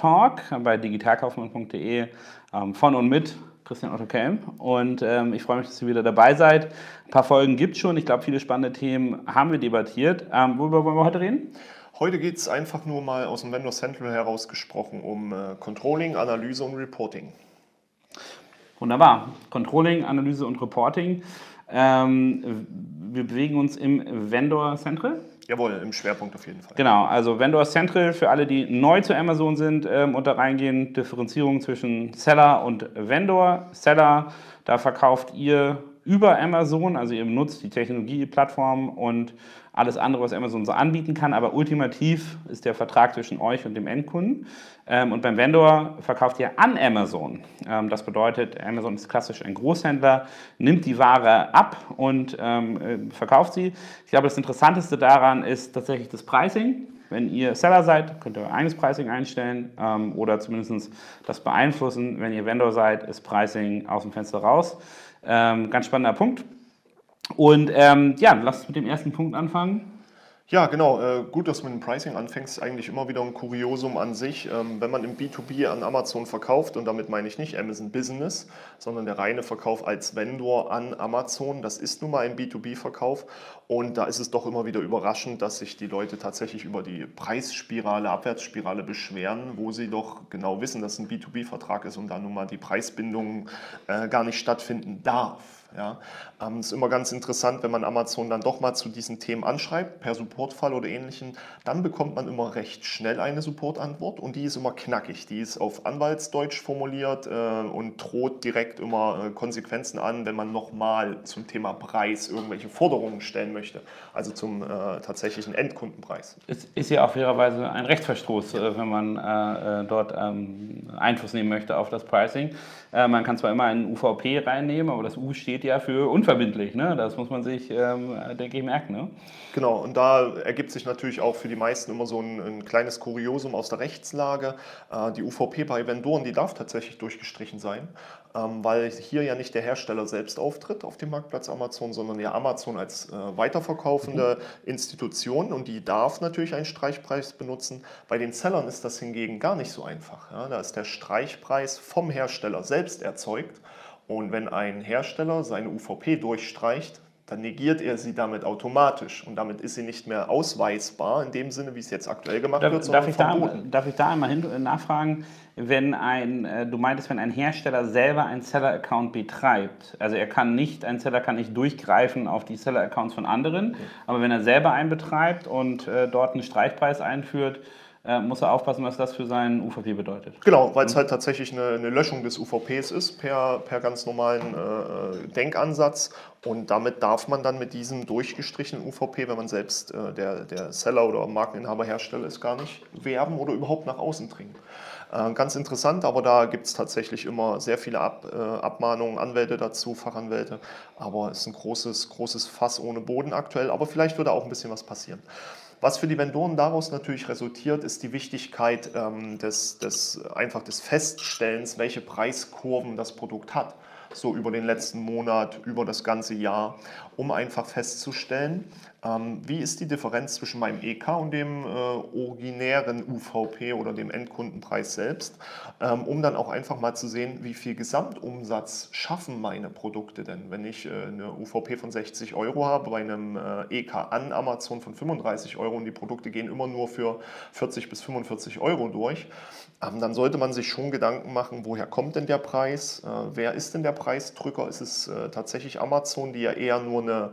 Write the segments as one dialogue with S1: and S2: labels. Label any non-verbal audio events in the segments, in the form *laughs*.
S1: Talk bei digitalkaufmann.de ähm, von und mit Christian Otto Kelm. Und ähm, ich freue mich, dass ihr wieder dabei seid. Ein paar Folgen gibt es schon. Ich glaube, viele spannende Themen haben wir debattiert. Ähm, worüber wollen wir heute reden?
S2: Heute geht es einfach nur mal aus dem Vendor Central heraus gesprochen um äh, Controlling, Analyse und Reporting.
S1: Wunderbar. Controlling, Analyse und Reporting. Ähm, wir bewegen uns im Vendor Central.
S2: Jawohl, im Schwerpunkt auf jeden Fall.
S1: Genau, also Vendor Central für alle, die neu zu Amazon sind ähm, und da reingehen, Differenzierung zwischen Seller und Vendor. Seller, da verkauft ihr über Amazon, also ihr benutzt die Technologie, Plattform und alles andere, was Amazon so anbieten kann, aber ultimativ ist der Vertrag zwischen euch und dem Endkunden. Ähm, und beim Vendor verkauft ihr an Amazon. Ähm, das bedeutet, Amazon ist klassisch ein Großhändler, nimmt die Ware ab und ähm, äh, verkauft sie. Ich glaube, das Interessanteste daran ist tatsächlich das Pricing. Wenn ihr Seller seid, könnt ihr euer eigenes Pricing einstellen ähm, oder zumindest das beeinflussen. Wenn ihr Vendor seid, ist Pricing aus dem Fenster raus. Ähm, ganz spannender Punkt. Und ähm, ja, lass uns mit dem ersten Punkt anfangen.
S2: Ja, genau. Äh, gut, dass du mit dem Pricing anfängst. Ist eigentlich immer wieder ein Kuriosum an sich. Ähm, wenn man im B2B an Amazon verkauft, und damit meine ich nicht Amazon Business, sondern der reine Verkauf als Vendor an Amazon, das ist nun mal ein B2B-Verkauf. Und da ist es doch immer wieder überraschend, dass sich die Leute tatsächlich über die Preisspirale, Abwärtsspirale beschweren, wo sie doch genau wissen, dass es ein B2B-Vertrag ist und da nun mal die Preisbindung äh, gar nicht stattfinden darf. Ja, ähm, ist immer ganz interessant, wenn man Amazon dann doch mal zu diesen Themen anschreibt, per Supportfall oder ähnlichen, dann bekommt man immer recht schnell eine Supportantwort und die ist immer knackig. Die ist auf Anwaltsdeutsch formuliert äh, und droht direkt immer äh, Konsequenzen an, wenn man nochmal zum Thema Preis irgendwelche Forderungen stellen möchte, also zum äh, tatsächlichen Endkundenpreis.
S1: Es ist ja auch fairerweise ein Rechtsverstoß, ja. Äh, wenn man äh, äh, dort ähm, Einfluss nehmen möchte auf das Pricing. man kann zwar immer einen UVP reinnehmen, aber das U steht steht ja für unverbindlich. Ne? Das muss man sich, ähm, denke ich, merken. Ne?
S2: Genau, und da ergibt sich natürlich auch für die meisten immer so ein, ein kleines Kuriosum aus der Rechtslage. Äh, die UVP bei Vendoren, die darf tatsächlich durchgestrichen sein, ähm, weil hier ja nicht der Hersteller selbst auftritt auf dem Marktplatz Amazon, sondern ja Amazon als äh, weiterverkaufende mhm. Institution und die darf natürlich einen Streichpreis benutzen. Bei den Sellern ist das hingegen gar nicht so einfach. Ja? Da ist der Streichpreis vom Hersteller selbst erzeugt. Und wenn ein Hersteller seine UVP durchstreicht, dann negiert er sie damit automatisch und damit ist sie nicht mehr ausweisbar in dem Sinne, wie es jetzt aktuell gemacht
S1: darf,
S2: wird,
S1: sondern darf ich, da, darf ich da einmal hin, äh, nachfragen, wenn ein, äh, du meintest, wenn ein Hersteller selber einen Seller-Account betreibt, also er kann nicht, ein Seller kann nicht durchgreifen auf die Seller-Accounts von anderen, okay. aber wenn er selber einen betreibt und äh, dort einen Streichpreis einführt, äh, muss er aufpassen, was das für seinen UVP bedeutet.
S2: Genau, weil es halt tatsächlich eine, eine, Löschung des UVPs ist per, per ganz normalen äh, Denkansatz. Und damit darf man dann mit diesem durchgestrichenen UVP, wenn man selbst äh, der, der Seller oder Markeninhaber Hersteller ist, gar nicht werben oder überhaupt nach außen dringen. Äh, ganz interessant, aber da gibt es tatsächlich immer sehr viele Ab, äh, Abmahnungen, Anwälte dazu, Fachanwälte. Aber es ist ein großes, großes Fass ohne Boden aktuell. Aber vielleicht würde auch ein bisschen was passieren. Was für die Vendoren daraus natürlich resultiert, ist die Wichtigkeit ähm, des, des, einfach des Feststellens, welche Preiskurven das Produkt hat, so über den letzten Monat, über das ganze Jahr, um einfach festzustellen, ähm, wie ist die Differenz zwischen meinem EK und dem äh, originären UVP oder dem Endkundenpreis selbst, ähm, um dann auch einfach mal zu sehen, wie viel Gesamtumsatz schaffen meine Produkte denn. Wenn ich äh, eine UVP von 60 Euro habe, bei einem äh, EK an Amazon von 35 Euro und die Produkte gehen immer nur für 40 bis 45 Euro durch, dann sollte man sich schon Gedanken machen, woher kommt denn der Preis, wer ist denn der Preisdrücker ist es äh, tatsächlich Amazon, die ja eher nur eine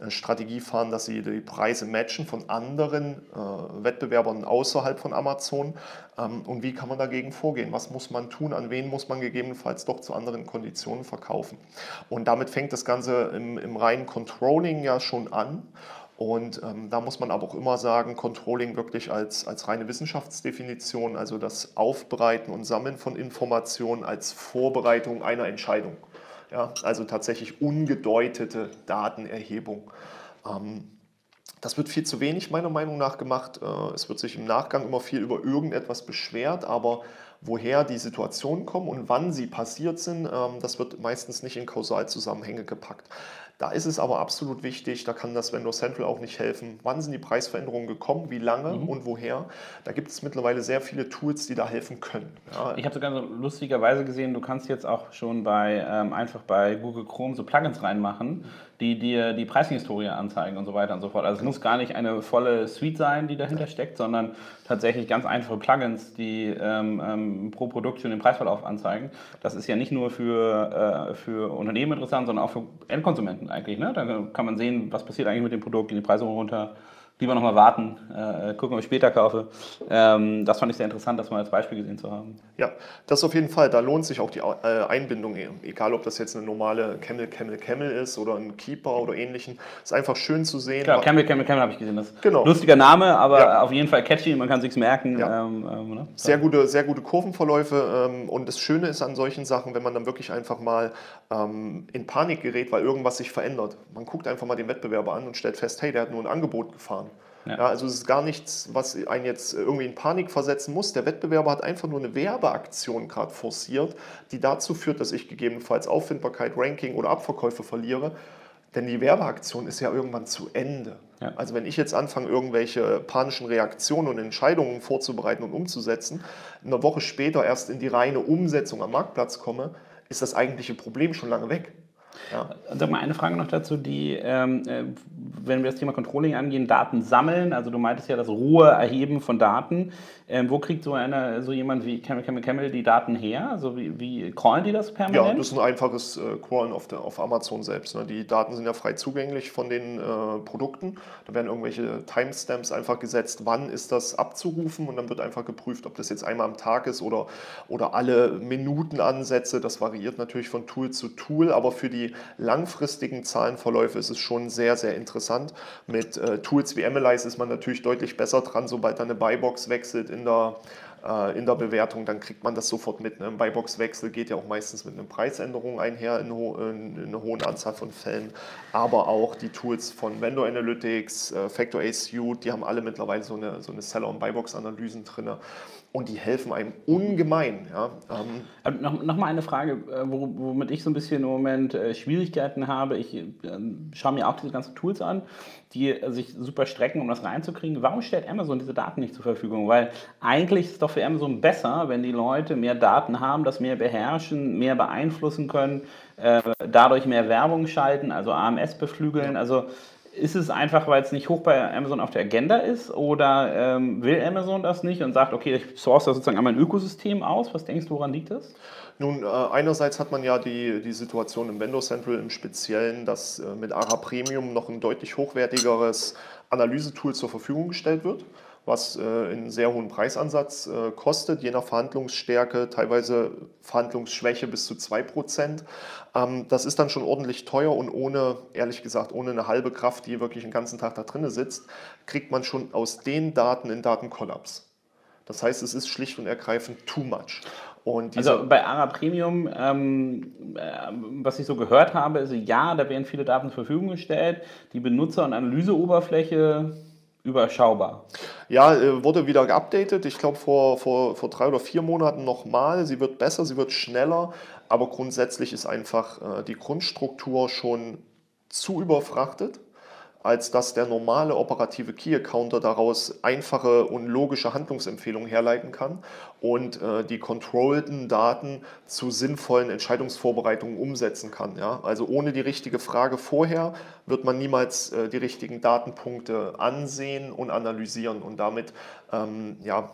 S2: äh, Strategie fahren, dass sie die Preise matchen von anderen äh, Wettbewerbern außerhalb von Amazon. Ähm, und wie kann man dagegen vorgehen? Was muss man tun? An wen muss man gegebenenfalls doch zu anderen Konditionen verkaufen? Und damit fängt das Ganze im, im reinen Controlling ja schon an. Und ähm, da muss man aber auch immer sagen, Controlling wirklich als, als reine Wissenschaftsdefinition, also das Aufbereiten und Sammeln von Informationen als Vorbereitung einer Entscheidung. Ja, also tatsächlich ungedeutete Datenerhebung. Ähm, das wird viel zu wenig meiner Meinung nach gemacht. Äh, es wird sich im Nachgang immer viel über irgendetwas beschwert, aber woher die Situationen kommen und wann sie passiert sind, ähm, das wird meistens nicht in Kausalzusammenhänge gepackt. Da ist es aber absolut wichtig, da kann das Vendor Central auch nicht helfen. Wann sind die Preisveränderungen gekommen, wie lange mhm. und woher? Da gibt es mittlerweile sehr viele Tools, die da helfen können.
S1: Ja. Ich habe sogar so lustigerweise gesehen, du kannst jetzt auch schon bei ähm, einfach bei Google Chrome so Plugins reinmachen, die dir die Preishistorie anzeigen und so weiter und so fort. Also es muss gar nicht eine volle Suite sein, die dahinter steckt, sondern tatsächlich ganz einfache Plugins, die ähm, ähm, pro Produkt schon den Preisverlauf anzeigen. Das ist ja nicht nur für, äh, für Unternehmen interessant, sondern auch für Endkonsumenten eigentlich. Ne? Da kann man sehen, was passiert eigentlich mit dem Produkt, gehen die Preise runter, lieber nochmal warten, äh, gucken, ob ich später kaufe. Ähm, das fand ich sehr interessant, das mal als Beispiel gesehen zu haben.
S2: Ja, das auf jeden Fall. Da lohnt sich auch die äh, Einbindung, egal ob das jetzt eine normale Camel, Camel, Camel ist oder ein Keeper oder ähnlichen. Ist einfach schön zu sehen.
S1: Klar, Camel, Camel, Camel habe ich gesehen. Das genau. Lustiger Name, aber ja. auf jeden Fall catchy, man kann sich merken.
S2: Ja. Ähm, ähm, ne? sehr, gute, sehr gute Kurvenverläufe. Ähm, und das Schöne ist an solchen Sachen, wenn man dann wirklich einfach mal ähm, in Panik gerät, weil irgendwas sich verändert. Man guckt einfach mal den Wettbewerber an und stellt fest, hey, der hat nur ein Angebot gefahren. Ja. ja. also es ist gar nichts, was einen jetzt irgendwie in Panik versetzen muss. Der Wettbewerber hat einfach nur eine Werbeaktion gerade forciert, die dazu führt, dass ich gegebenenfalls Auffindbarkeit, Ranking oder Abverkäufe verliere. Denn die Werbeaktion ist ja irgendwann zu Ende. Ja. Also wenn ich jetzt anfange, irgendwelche panischen Reaktionen und Entscheidungen vorzubereiten und umzusetzen, eine Woche später erst in die reine Umsetzung am Marktplatz komme, ist das eigentliche Problem schon lange weg.
S1: Ja. Sag mal eine Frage noch dazu, die, ähm, äh, wenn wir das Thema Controlling angehen, Daten sammeln, also du meintest ja das rohe Erheben von Daten. Ähm, wo kriegt so, einer, so jemand wie Camel Camel Camel die Daten her? Also wie, wie crawlen die das permanent?
S2: Ja, das ist ein einfaches äh, Crawlen auf, der, auf Amazon selbst. Ne? Die Daten sind ja frei zugänglich von den äh, Produkten. Da werden irgendwelche Timestamps einfach gesetzt, wann ist das abzurufen und dann wird einfach geprüft, ob das jetzt einmal am Tag ist oder, oder alle Minutenansätze. Das variiert natürlich von Tool zu Tool, aber für die langfristigen Zahlenverläufe ist es schon sehr, sehr interessant. Mit äh, Tools wie Analyze ist man natürlich deutlich besser dran, sobald da eine Buybox wechselt in der äh, in der Bewertung, dann kriegt man das sofort mit. Ne? Ein Buybox-Wechsel geht ja auch meistens mit einer Preisänderung einher in, ho in, in, einer hohen Anzahl von Fällen. Aber auch die Tools von Vendor Analytics, äh, Factor A Suite, die haben alle mittlerweile so eine, so eine Seller- und Buybox-Analysen drin und die helfen einem ungemein. Ja.
S1: Ähm, ähm noch, noch mal eine Frage, äh, womit ich so ein bisschen im Moment äh, Schwierigkeiten habe. Ich äh, schaue mir auch diese ganzen Tools an, die sich super strecken, um das reinzukriegen. Warum stellt Amazon diese Daten nicht zur Verfügung? Weil eigentlich ist es doch für Amazon besser, wenn die Leute mehr Daten haben, das mehr beherrschen, mehr beeinflussen können, dadurch mehr Werbung schalten, also AMS beflügeln. Also ist es einfach, weil es nicht hoch bei Amazon auf der Agenda ist oder ähm, will Amazon das nicht und sagt, okay, ich source da sozusagen einmal ein Ökosystem aus? Was denkst du, woran liegt das?
S2: Nun, äh, einerseits hat man ja die, die Situation im Vendor Central im Speziellen, dass äh, mit ARA Premium noch ein deutlich hochwertigeres Analysetool zur Verfügung gestellt wird was äh, einen sehr hohen Preisansatz äh, kostet, je nach Verhandlungsstärke, teilweise Verhandlungsschwäche bis zu 2%. Ähm, das ist dann schon ordentlich teuer und ohne, ehrlich gesagt, ohne eine halbe Kraft, die wirklich den ganzen Tag da drin sitzt, kriegt man schon aus den Daten einen Datenkollaps. Das heißt, es ist schlicht und ergreifend too much.
S1: also bei ARA Premium, ähm, äh, was ich so gehört habe, ist ja, da werden viele Daten zur Verfügung gestellt. Die Benutzer- und Analyseoberfläche überschaubar.
S2: Ja, äh, wurde wieder geupdatet. Ich glaube vor, vor, vor drei oder vier Monaten nochmal. Sie wird besser, sie wird schneller, aber grundsätzlich ist einfach äh, die Grundstruktur schon zu überfrachtet als dass der normale operative Key-Accounter daraus einfache und logische Handlungsempfehlungen herleiten kann und äh, die controllten Daten zu sinnvollen Entscheidungsvorbereitungen umsetzen kann. Ja? Also ohne die richtige Frage vorher wird man niemals äh, die richtigen Datenpunkte ansehen und analysieren und damit ähm, ja,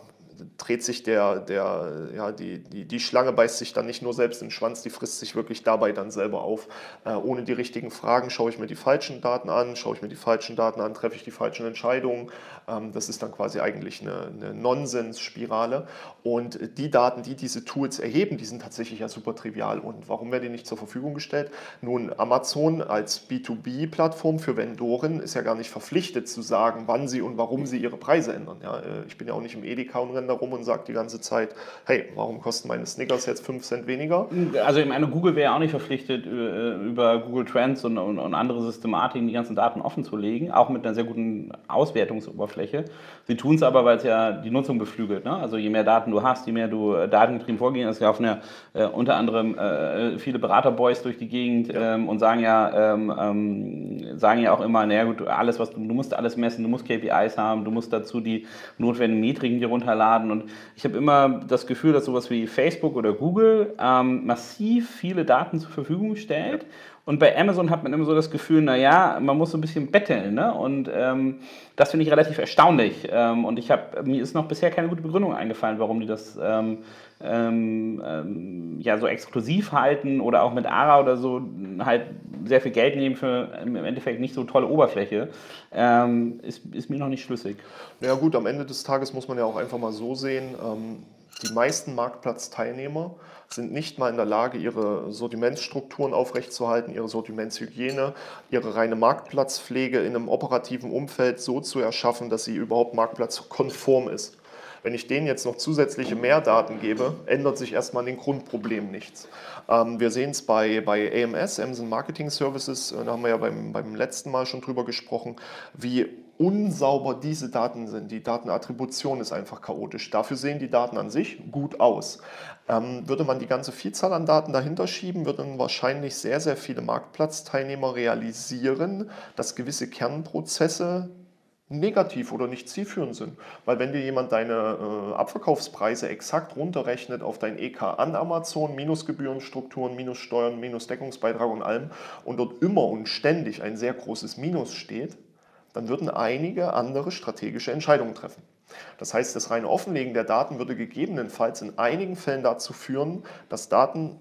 S2: dreht sich der, der ja, die, die, die Schlange beißt sich dann nicht nur selbst in den Schwanz, die frisst sich wirklich dabei dann selber auf. Äh, ohne die richtigen Fragen schaue ich mir die falschen Daten an, schaue ich mir die falschen Daten an, treffe ich die falschen Entscheidungen. Ähm, das ist dann quasi eigentlich eine, eine Nonsensspirale. Und die Daten, die diese Tools erheben, die sind tatsächlich ja super trivial. Und warum werden die nicht zur Verfügung gestellt? Nun, Amazon als B2B-Plattform für Vendoren ist ja gar nicht verpflichtet zu sagen, wann sie und warum sie ihre Preise ändern. Ja, äh, ich bin ja auch nicht im Edeka und da rum und sage die ganze Zeit, hey, warum kosten meine Snickers jetzt 5 Cent weniger?
S1: Also ich meine, Google wäre auch nicht verpflichtet, äh, über Google Trends und, und, und andere Systematiken die ganzen Daten offen zu legen, auch mit einer sehr guten Auswertungsoberfläche. Sie tun es aber, weil es ja die Nutzung beflügelt. Ne? Also je mehr Daten du hast, je mehr du äh, datengetrieben vorgehen, es laufen ja äh, unter anderem äh, viele Beraterboys durch die Gegend ja. ähm, und sagen ja, ähm, ähm, sagen ja auch immer, naja gut, alles, was du, du musst alles messen, du musst KPIs haben, du musst dazu die notwendigen Metriken dir runterladen. Und ich habe immer das Gefühl, dass sowas wie Facebook oder Google ähm, massiv viele Daten zur Verfügung stellt. Und bei Amazon hat man immer so das Gefühl, naja, man muss so ein bisschen betteln. Ne? Und ähm, das finde ich relativ erstaunlich. Ähm, und ich habe, mir ist noch bisher keine gute Begründung eingefallen, warum die das ähm, ähm, ähm, ja, so exklusiv halten oder auch mit ARA oder so halt sehr viel Geld nehmen für im Endeffekt nicht so tolle Oberfläche. Ähm, ist, ist mir noch nicht schlüssig.
S2: Ja gut, am Ende des Tages muss man ja auch einfach mal so sehen, die meisten Marktplatzteilnehmer sind nicht mal in der Lage, ihre Sortimentsstrukturen aufrechtzuerhalten, ihre Sortimentshygiene, ihre reine Marktplatzpflege in einem operativen Umfeld so zu erschaffen, dass sie überhaupt marktplatzkonform ist. Wenn ich denen jetzt noch zusätzliche Mehrdaten gebe, ändert sich erstmal an den Grundproblemen nichts. Ähm, wir sehen es bei, bei AMS, Amazon Marketing Services, äh, da haben wir ja beim, beim letzten Mal schon drüber gesprochen, wie unsauber diese Daten sind. Die Datenattribution ist einfach chaotisch. Dafür sehen die Daten an sich gut aus. Ähm, würde man die ganze Vielzahl an Daten dahinter schieben, würden wahrscheinlich sehr, sehr viele Marktplatzteilnehmer realisieren, dass gewisse Kernprozesse negativ oder nicht zielführend sind. Weil wenn dir jemand deine äh, Abverkaufspreise exakt runterrechnet auf dein EK an Amazon, minus Gebührenstrukturen, minus Steuern, minus Deckungsbeitrag und allem und dort immer und ständig ein sehr großes Minus steht, dann würden einige andere strategische Entscheidungen treffen. Das heißt, das reine Offenlegen der Daten würde gegebenenfalls in einigen Fällen dazu führen, dass Daten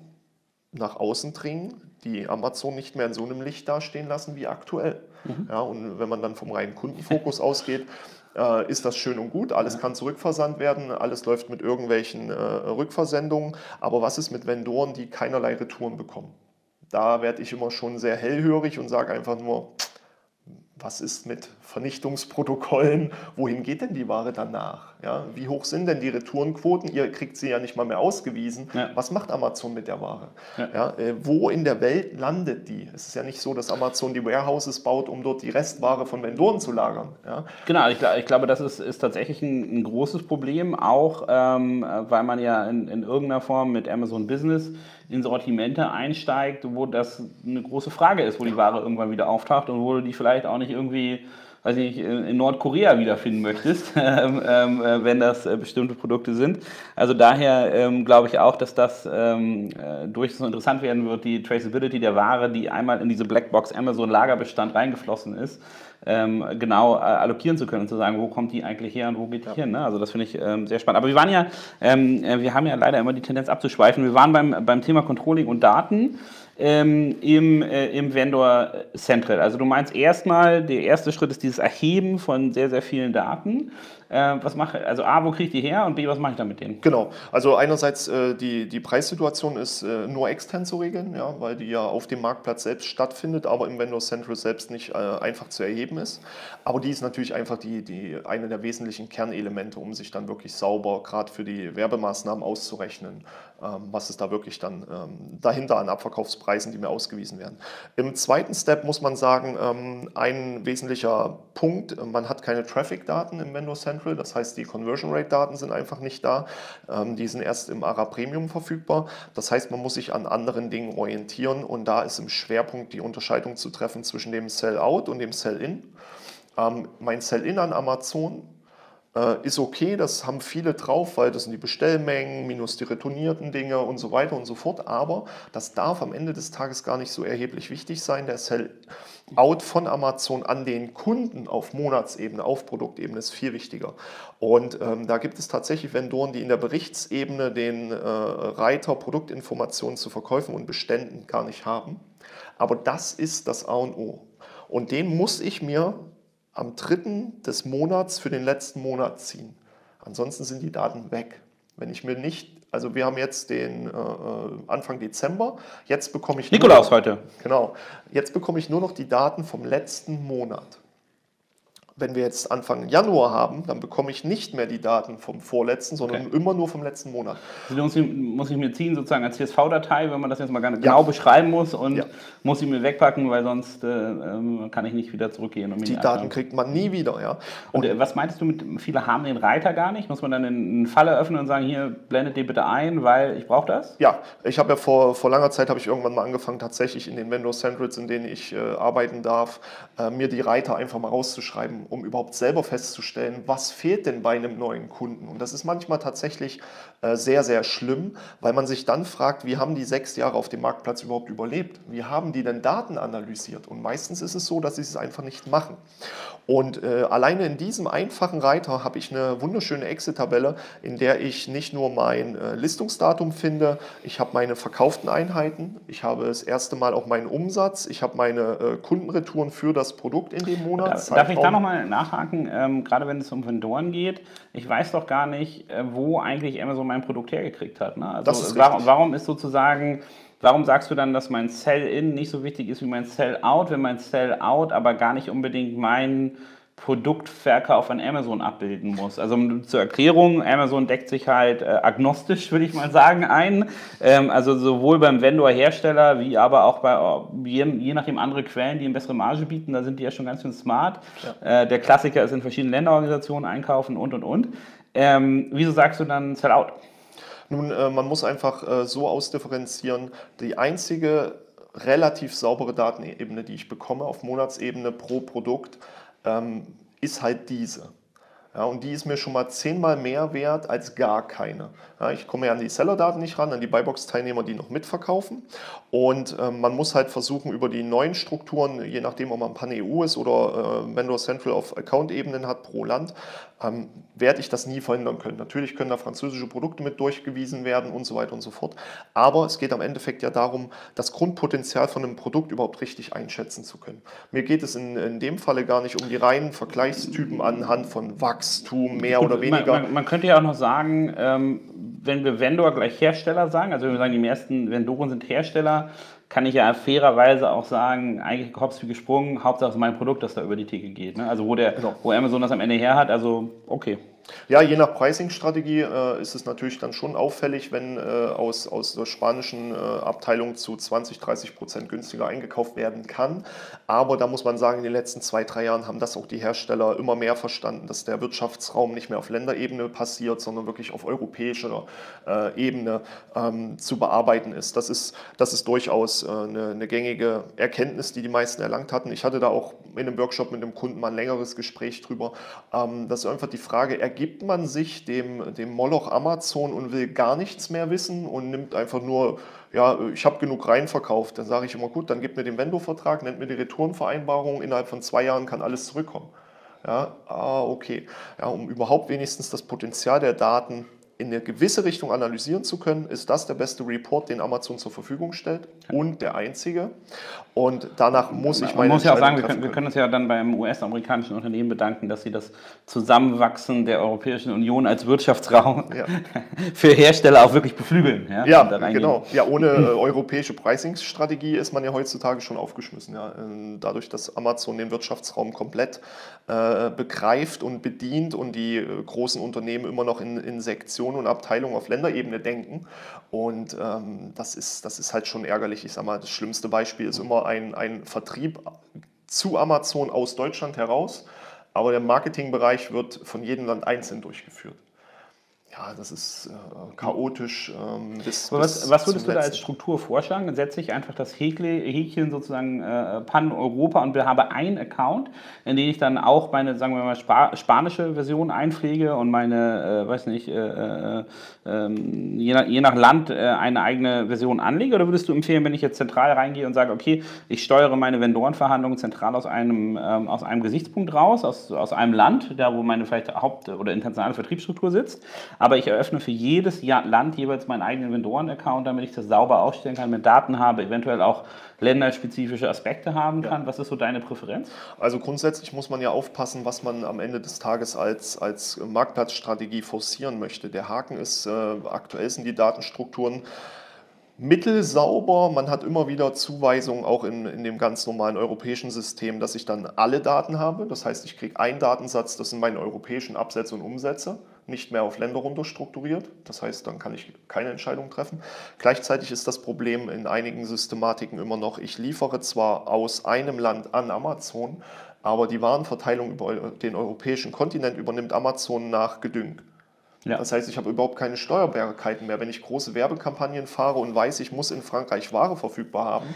S2: nach außen dringen, die Amazon nicht mehr in so einem Licht dastehen lassen wie aktuell. Mhm. Ja, und wenn man dann vom reinen Kundenfokus *laughs* ausgeht, äh, ist das schön und gut. Alles kann zurückversandt werden, alles läuft mit irgendwelchen äh, Rückversendungen. Aber was ist mit Vendoren, die keinerlei Retouren bekommen? Da werde ich immer schon sehr hellhörig und sage einfach nur, was ist mit Vernichtungsprotokollen? Wohin geht denn die Ware danach? Ja, wie hoch sind denn die Retourenquoten? Ihr kriegt sie ja nicht mal mehr ausgewiesen. Ja. Was macht Amazon mit der Ware? Ja. ja äh, wo in der Welt landet die? Es ist ja nicht so, dass Amazon die Warehouses baut, um dort die Restware von Vendoren zu lagern. Ja?
S1: Genau, ich, ich, glaube, das ist, ist tatsächlich ein, ein, großes Problem, auch ähm, weil man ja in, in irgendeiner Form mit Amazon Business in Sortimente einsteigt, wo das eine große Frage ist, wo die Ware irgendwann wieder auftaucht und wo du die vielleicht auch nicht irgendwie weiß ich in Nordkorea wiederfinden möchtest, *laughs* ähm, ähm, äh, wenn das äh, bestimmte Produkte sind. Also daher ähm, glaube ich auch, dass das ähm, äh, durchaus interessant werden wird, die Traceability der Ware, die einmal in diese Blackbox Amazon Lagerbestand reingeflossen ist, ähm, genau allokieren zu können und zu sagen, wo kommt die eigentlich her und wo geht die ja. hin. Ne? Also das finde ich ähm, sehr spannend. Aber wir waren ja, wir haben ja leider immer die Tendenz abzuschweifen. Wir waren beim, beim Thema Controlling und Daten ähm, im, äh, im Vendor Central. Also du meinst erstmal, der erste Schritt ist dieses Erheben von sehr, sehr vielen Daten. Äh, was mache also A, wo kriege ich die her und B, was mache ich da mit denen?
S2: Genau, also einerseits äh, die, die Preissituation ist äh, nur extern zu regeln, ja, weil die ja auf dem Marktplatz selbst stattfindet, aber im Vendor Central selbst nicht äh, einfach zu erheben ist. Aber die ist natürlich einfach die, die, eine der wesentlichen Kernelemente, um sich dann wirklich sauber, gerade für die Werbemaßnahmen auszurechnen, was ist da wirklich dann ähm, dahinter an Abverkaufspreisen, die mir ausgewiesen werden. Im zweiten Step muss man sagen, ähm, ein wesentlicher Punkt, man hat keine Traffic-Daten im Vendor Central. Das heißt, die Conversion Rate Daten sind einfach nicht da. Ähm, die sind erst im ARA Premium verfügbar. Das heißt, man muss sich an anderen Dingen orientieren und da ist im Schwerpunkt die Unterscheidung zu treffen zwischen dem Sell-Out und dem Sell-In. Ähm, mein Sell-In an Amazon Äh, ist okay, das haben viele drauf, weil das sind die Bestellmengen, minus die retournierten Dinge und so weiter und so fort. Aber das darf am Ende des Tages gar nicht so erheblich wichtig sein. Der Sell-out von Amazon an den Kunden auf Monatsebene, auf Produktebene ist viel wichtiger. Und ähm, da gibt es tatsächlich Vendoren, die in der Berichtsebene den äh, Reiter Produktinformationen zu Verkäufen und Beständen gar nicht haben. Aber das ist das A und O. Und den muss ich mir am dritten des Monats für den letzten Monat ziehen. Ansonsten sind die Daten weg. Wenn ich mir nicht, also wir haben jetzt den äh, äh Anfang Dezember, jetzt bekomme ich
S1: Nikolaus noch, heute.
S2: Genau, jetzt bekomme ich nur noch die Daten vom letzten Monat. Wenn wir jetzt Anfang Januar haben, dann bekomme ich nicht mehr die Daten vom vorletzten, sondern okay. immer nur vom letzten Monat.
S1: Also muss, ich, muss ich mir ziehen, sozusagen als CSV-Datei, wenn man das jetzt mal ganz genau beschreiben muss und ja. muss ich mir wegpacken, weil sonst äh, ähm, kann ich nicht wieder zurückgehen.
S2: die Daten kriegt man nie wieder, ja.
S1: Und, und äh, was meintest du mit, viele haben den Reiter gar nicht? Muss man dann einen Fall eröffnen und sagen, hier, blendet den bitte ein, weil ich brauche das?
S2: Ja, ich habe ja vor, vor langer Zeit, habe ich irgendwann mal angefangen, tatsächlich in den Vendor Centrals, in denen ich äh, arbeiten darf, äh, mir die Reiter einfach mal rauszuschreiben um überhaupt selber festzustellen, was fehlt denn bei einem neuen Kunden. Und das ist manchmal tatsächlich äh, sehr, sehr schlimm, weil man sich dann fragt, wie haben die sechs Jahre auf dem Marktplatz überhaupt überlebt? Wie haben die denn Daten analysiert? Und meistens ist es so, dass sie es einfach nicht machen. Und äh, alleine in diesem einfachen Reiter habe ich eine wunderschöne Excel-Tabelle, in der ich nicht nur mein äh, Listungsdatum finde, ich habe meine verkauften Einheiten, ich habe das erste Mal auch meinen Umsatz, ich habe meine äh, Kundenretouren für das Produkt in dem Monat.
S1: Darf, darf ich da nochmal nachhaken, ähm, gerade wenn es um Vendoren geht? Ich weiß doch gar nicht, äh, wo eigentlich Amazon mein Produkt hergekriegt hat. Ne? Also,
S2: das ist
S1: warum, warum ist sozusagen Warum sagst du dann, dass mein Sell-In nicht so wichtig ist wie mein Sell-Out, wenn mein Sell-Out aber gar nicht unbedingt mein Produktverkauf an Amazon abbilden muss. Also zur Erklärung, Amazon deckt sich halt äh, agnostisch, würde ich mal sagen, ein. Ähm, also sowohl beim Vendor-Hersteller wie aber auch bei, je, je, nachdem andere Quellen, die eine bessere Marge bieten, da sind die ja schon ganz schön smart. Ja. Äh, der Klassiker ist in verschiedenen Länderorganisationen einkaufen und und und. Ähm, wieso sagst du dann Sell-Out?
S2: Nun, äh, man muss einfach äh, so ausdifferenzieren. Die einzige relativ saubere Datenebene, die ich bekomme auf Monatsebene pro Produkt, ähm, ist halt diese. Ja, und die ist mir schon mal zehnmal mehr wert als gar keine. Ja, ich komme ja an die Seller-Daten nicht ran, an die Buybox-Teilnehmer, die noch mitverkaufen. Und äh, man muss halt versuchen, über die neuen Strukturen, je nachdem, ob man Pan-EU ist oder äh, Vendor Central auf Account-Ebenen hat pro Land, ähm, werde ich das nie verhindern können. Natürlich können da französische Produkte mit durchgewiesen werden und so weiter und so fort. Aber es geht am Endeffekt ja darum, das Grundpotenzial von einem Produkt überhaupt richtig einschätzen zu können. Mir geht es in, in dem Falle gar nicht um die reinen Vergleichstypen anhand von Wachstum, mehr oder weniger.
S1: Man, man, man könnte ja auch noch sagen, ähm, wenn wir Vendor gleich Hersteller sagen, also wenn wir sagen, die meisten Vendoren sind Hersteller, kann ich ja fairerweise auch sagen, eigentlich hops wie gesprungen, Hauptsache ist mein Produkt, das da über die Theke geht. Ne? Also wo, der, genau. wo Amazon das am Ende her hat, also okay.
S2: Ja, je nach Pricing-Strategie äh, ist es natürlich dann schon auffällig, wenn äh, aus, aus der spanischen äh, Abteilung zu 20, 30 Prozent günstiger eingekauft werden kann. Aber da muss man sagen, in den letzten zwei, drei Jahren haben das auch die Hersteller immer mehr verstanden, dass der Wirtschaftsraum nicht mehr auf Länderebene passiert, sondern wirklich auf europäischer äh, Ebene ähm, zu bearbeiten ist. Das ist, das ist durchaus äh, eine, eine gängige Erkenntnis, die die meisten erlangt hatten. Ich hatte da auch in einem Workshop mit einem Kunden mal ein längeres Gespräch drüber. Ähm, das einfach die Frage, ergibt man sich dem, dem Moloch Amazon und will gar nichts mehr wissen und nimmt einfach nur, ja, ich habe genug reinverkauft. Dann sage ich immer, gut, dann gib mir den Vendor-Vertrag, nennt mir die Retourenvereinbarung, innerhalb von zwei Jahren kann alles zurückkommen. Ja, ah, okay. Ja, um überhaupt wenigstens das Potenzial der Daten in eine gewisse Richtung analysieren zu können, ist das der beste Report, den Amazon zur Verfügung stellt und der einzige. Und danach muss ich meine
S1: Man muss ja auch sagen, wir können, wir können uns ja dann beim US-amerikanischen Unternehmen bedanken, dass sie das Zusammenwachsen der Europäischen Union als Wirtschaftsraum ja. *laughs* für Hersteller auch wirklich beflügeln.
S2: Ja, ja genau. Ja, ohne äh, *clears throat* europäische Pricing-Strategie ist man ja heutzutage schon aufgeschmissen. Ja. Ähm, dadurch, dass Amazon den Wirtschaftsraum komplett äh, begreift und bedient und die äh, großen Unternehmen immer noch in, in Sektionen Organisationen und Abteilungen auf Länderebene denken. Und ähm, das, ist, das ist halt schon ärgerlich. Ich sage mal, das schlimmste Beispiel ist immer ein, ein Vertrieb zu Amazon aus Deutschland heraus, aber der Marketingbereich wird von jedem Land einzeln durchgeführt. Ja, das ist äh, chaotisch ähm,
S1: bis, was, was, würdest du da als Struktur vorschlagen? Dann setze ich einfach das Häkchen sozusagen äh, Pan-Europa und habe einen Account, in den ich dann auch meine, sagen wir mal, Spa spanische Version einpflege und meine, äh, weiß nicht, äh, äh ähm, je, nach, je, nach, Land äh, eine eigene Version anlege? Oder würdest du empfehlen, wenn ich jetzt zentral reingehe und sage, okay, ich steuere meine Vendorenverhandlungen zentral aus einem, ähm, aus einem Gesichtspunkt raus, aus, aus einem Land, da wo meine vielleicht Haupt- oder internationale Vertriebsstruktur sitzt, aber ich eröffne für jedes Land jeweils meinen eigenen Vendoren-Account, damit ich das sauber aufstellen kann, mit Daten habe, eventuell auch länderspezifische Aspekte haben kann. Ja. Was ist so deine Präferenz?
S2: Also grundsätzlich muss man ja aufpassen, was man am Ende des Tages als, als Marktplatzstrategie forcieren möchte. Der Haken ist, äh, aktuell sind die Datenstrukturen mittelsauber. Man hat immer wieder Zuweisungen auch in, in dem ganz normalen europäischen System, dass ich dann alle Daten habe. Das heißt, ich kriege einen Datensatz, das sind meine europäischen Absätze und Umsätze nicht mehr auf Länder runter strukturiert. Das heißt, dann kann ich keine Entscheidung treffen. Gleichzeitig ist das Problem in einigen Systematiken immer noch, ich liefere zwar aus einem Land an Amazon, aber die Warenverteilung über den europäischen Kontinent übernimmt Amazon nach Gedünk. Ja. Das heißt, ich habe überhaupt keine Steuerbarkeiten mehr. Wenn ich große Werbekampagnen fahre und weiß, ich muss in Frankreich Ware verfügbar haben,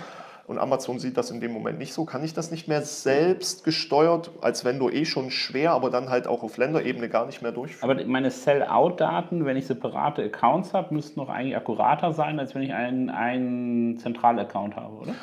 S2: und Amazon sieht das in dem Moment nicht so, kann ich das nicht mehr selbst gesteuert, als wenn du eh schon schwer, aber dann halt auch auf Länderebene gar nicht mehr durchführen.
S1: Aber meine Sell-Out-Daten, wenn ich separate Accounts habe, müssten noch eigentlich akkurater sein, als wenn ich einen, einen Zentral-Account habe, oder?